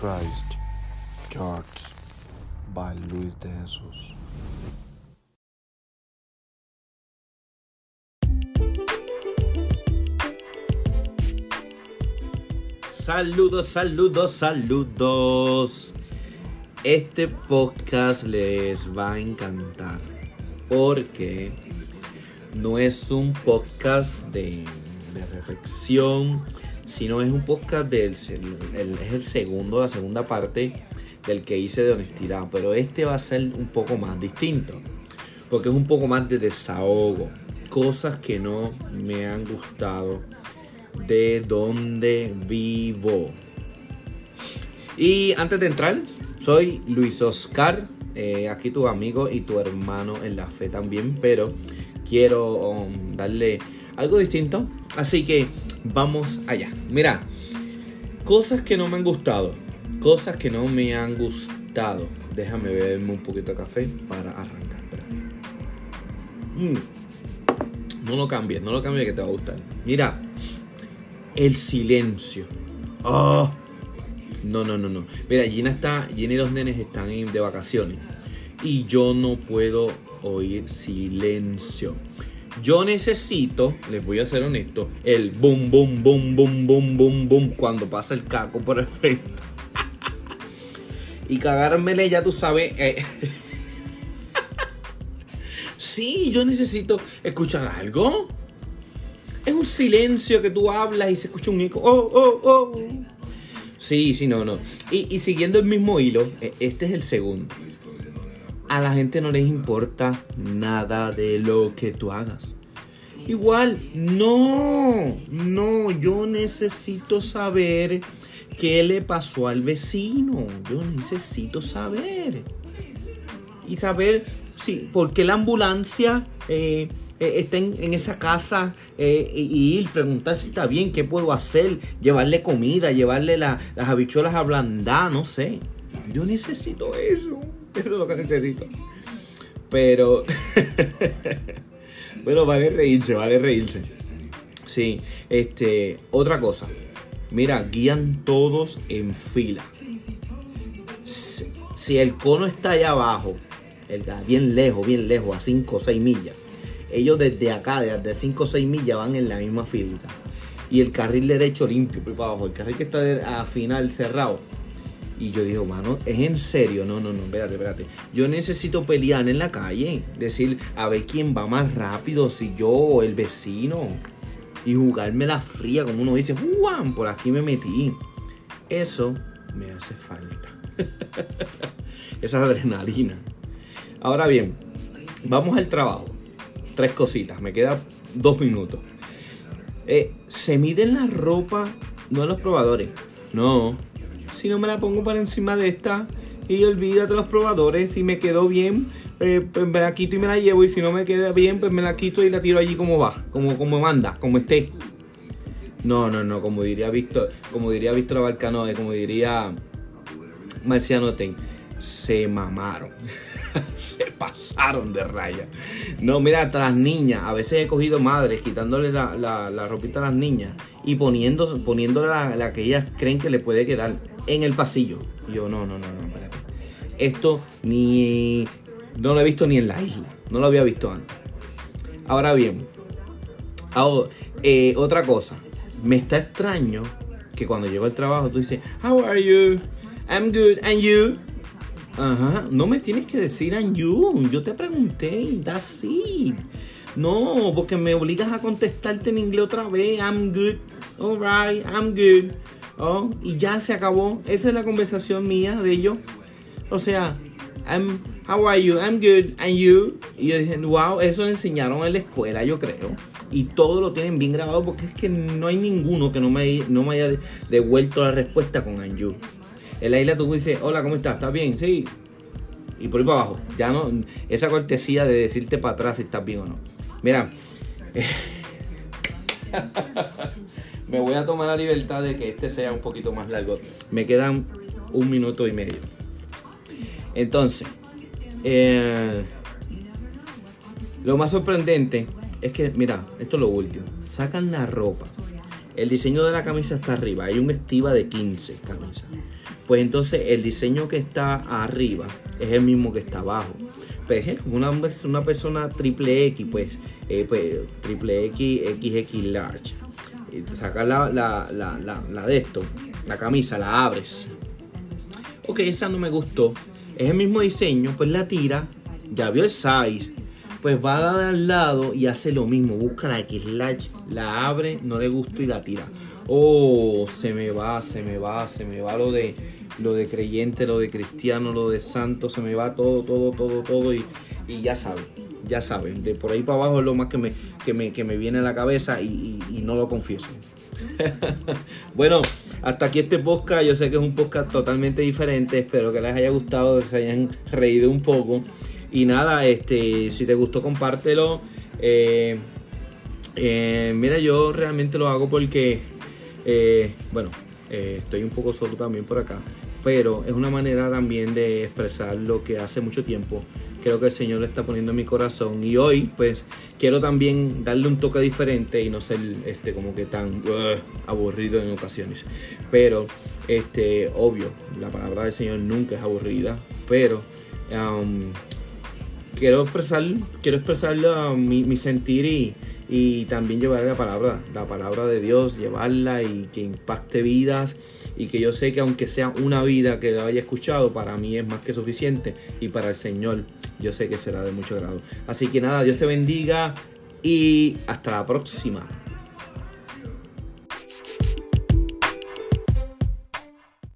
Christ by Luis Jesús. Saludos, saludos, saludos. Este podcast les va a encantar porque no es un podcast de reflexión, sino es un podcast del el, es el segundo, la segunda parte del que hice de honestidad, pero este va a ser un poco más distinto, porque es un poco más de desahogo, cosas que no me han gustado de donde vivo. Y antes de entrar, soy Luis Oscar, eh, aquí tu amigo y tu hermano en la fe también, pero quiero um, darle algo distinto. Así que vamos allá. Mira, cosas que no me han gustado. Cosas que no me han gustado. Déjame beberme un poquito de café para arrancar. Mm. No lo cambies, no lo cambies que te va a gustar. Mira, el silencio. Oh. No, no, no, no. Mira, Gina está, Gina y los nenes están de vacaciones. Y yo no puedo oír silencio. Yo necesito, les voy a ser honesto, el boom, boom, boom, boom, boom, boom, boom, cuando pasa el caco por el frente. y cagármele, ya tú sabes. Eh. sí, yo necesito escuchar algo. Es un silencio que tú hablas y se escucha un eco. Oh, oh, oh. Sí, sí, no, no. Y, siguiendo el mismo hilo, e, este es el segundo. A la gente no les importa nada de lo que tú hagas. Igual, no, no, yo necesito saber qué le pasó al vecino. Yo necesito saber. Y saber, sí, por qué la ambulancia eh, eh, está en, esa casa eh, y ir, preguntar si está bien, qué puedo hacer, llevarle comida, llevarle las habichuelas ablandadas, no sé. Yo necesito eso. Eso es lo que necesito. Pero, bueno, vale reírse, vale reírse. Sí, este, otra cosa. Mira, guían todos en fila. Si, el cono está allá abajo, el, bien lejos, bien lejos, a 5 o 6 millas, ellos desde acá, desde 5 o 6 millas, van en la misma filita. Y el carril derecho limpio, por abajo. El carril que está a final cerrado. Y yo digo, mano, ¿es en serio? No, no, no, espérate, espérate. Yo necesito pelear en la calle. Decir, a ver quién va más rápido, si yo o el vecino. Y jugarme la fría, como uno dice, ¡Juan! Por aquí me metí. Eso me hace falta. Esa adrenalina. Ahora bien, vamos al trabajo tres cositas. Me quedan dos minutos. Eh, se miden la ropa, no los probadores. No. Si no me la pongo para encima de esta y olvídate los probadores. Si me quedó bien, eh, pues me la quito y me la llevo. Y si no me queda bien, pues me la quito y la tiro allí como va, como, como manda, como esté. No, no, no, como diría Víctor, como diría Víctor Balcanoe, como diría Marciano Ten, se mamaron. se pasaron de raya. No, mira, hasta las niñas. A veces he cogido madres quitándole la, la, ropita a las niñas y poniendo, poniéndole la, que ellas creen que le puede quedar en el pasillo. yo, no, no, no, no, espérate. Esto ni. No lo he visto ni en la isla. No lo había visto antes. Ahora bien, eh, otra cosa. Me está extraño que cuando llego al trabajo tú dices, How are you? I'm good. And you? Ajá, no me tienes que decir and you. Yo te pregunté, that's it. No, porque me obligas a contestarte en inglés otra vez. I'm good. Alright, I'm good. Oh, y ya se acabó. Esa es la conversación mía de ellos. O sea, I'm, how are you? I'm good. And you? Y yo dije, wow, eso enseñaron en la escuela, yo creo. Y todo lo tienen bien grabado porque es que no hay ninguno que no me, haya devuelto la respuesta con and you. En la isla tú dices, hola, ¿cómo estás? ¿Estás bien? Sí. Y por ahí para abajo. Ya no, esa cortesía de decirte para atrás si estás bien o no. Mira, me voy a tomar la libertad de que este sea un poquito más largo. Me quedan un minuto y medio. Entonces, eh, lo más sorprendente es que, mira, esto es lo último. Sacan la ropa el diseño de la camisa está arriba, hay un estiva de 15 camisas. Pues entonces el diseño que está arriba es el mismo que está abajo. Pues una, una persona triple X, pues, eh, pues triple X, XX large. Y te sacas la, la, la, la, de esto, la camisa, la abres. Ok, esa no me gustó. Es el mismo diseño, pues la tira, ya vio el size, pues va a dar al lado y hace lo mismo. Busca la X large, la abre, no le gusta y la tira. Oh, se me va, se me va, se me va lo de lo de creyente, lo de cristiano, lo de santo, se me va todo, todo, todo, todo y, ya saben, ya saben, de por ahí para abajo es lo más que me, que me, viene a la cabeza y, no lo confieso. bueno, hasta aquí este podcast, yo sé que es un podcast totalmente diferente, espero que les haya gustado, que se hayan reído un poco y nada, este, si te gustó compártelo. Eh, eh, mira, yo realmente lo hago porque, eh, bueno, estoy un poco solo también por acá pero es una manera también de expresar lo que hace mucho tiempo creo que el Señor le está poniendo en mi corazón. Y hoy pues quiero también darle un toque diferente y no ser este como que tan uh, aburrido en ocasiones. Pero este obvio la palabra del Señor nunca es aburrida pero um, quiero expresar quiero expresar uh, mi, sentir y, y también llevar la palabra la palabra de Dios llevarla y que impacte vidas y que yo sé que aunque sea una vida que lo haya escuchado, para mí es más que suficiente y para el Señor yo sé que será de mucho grado. Así que nada, Dios te bendiga y hasta la próxima.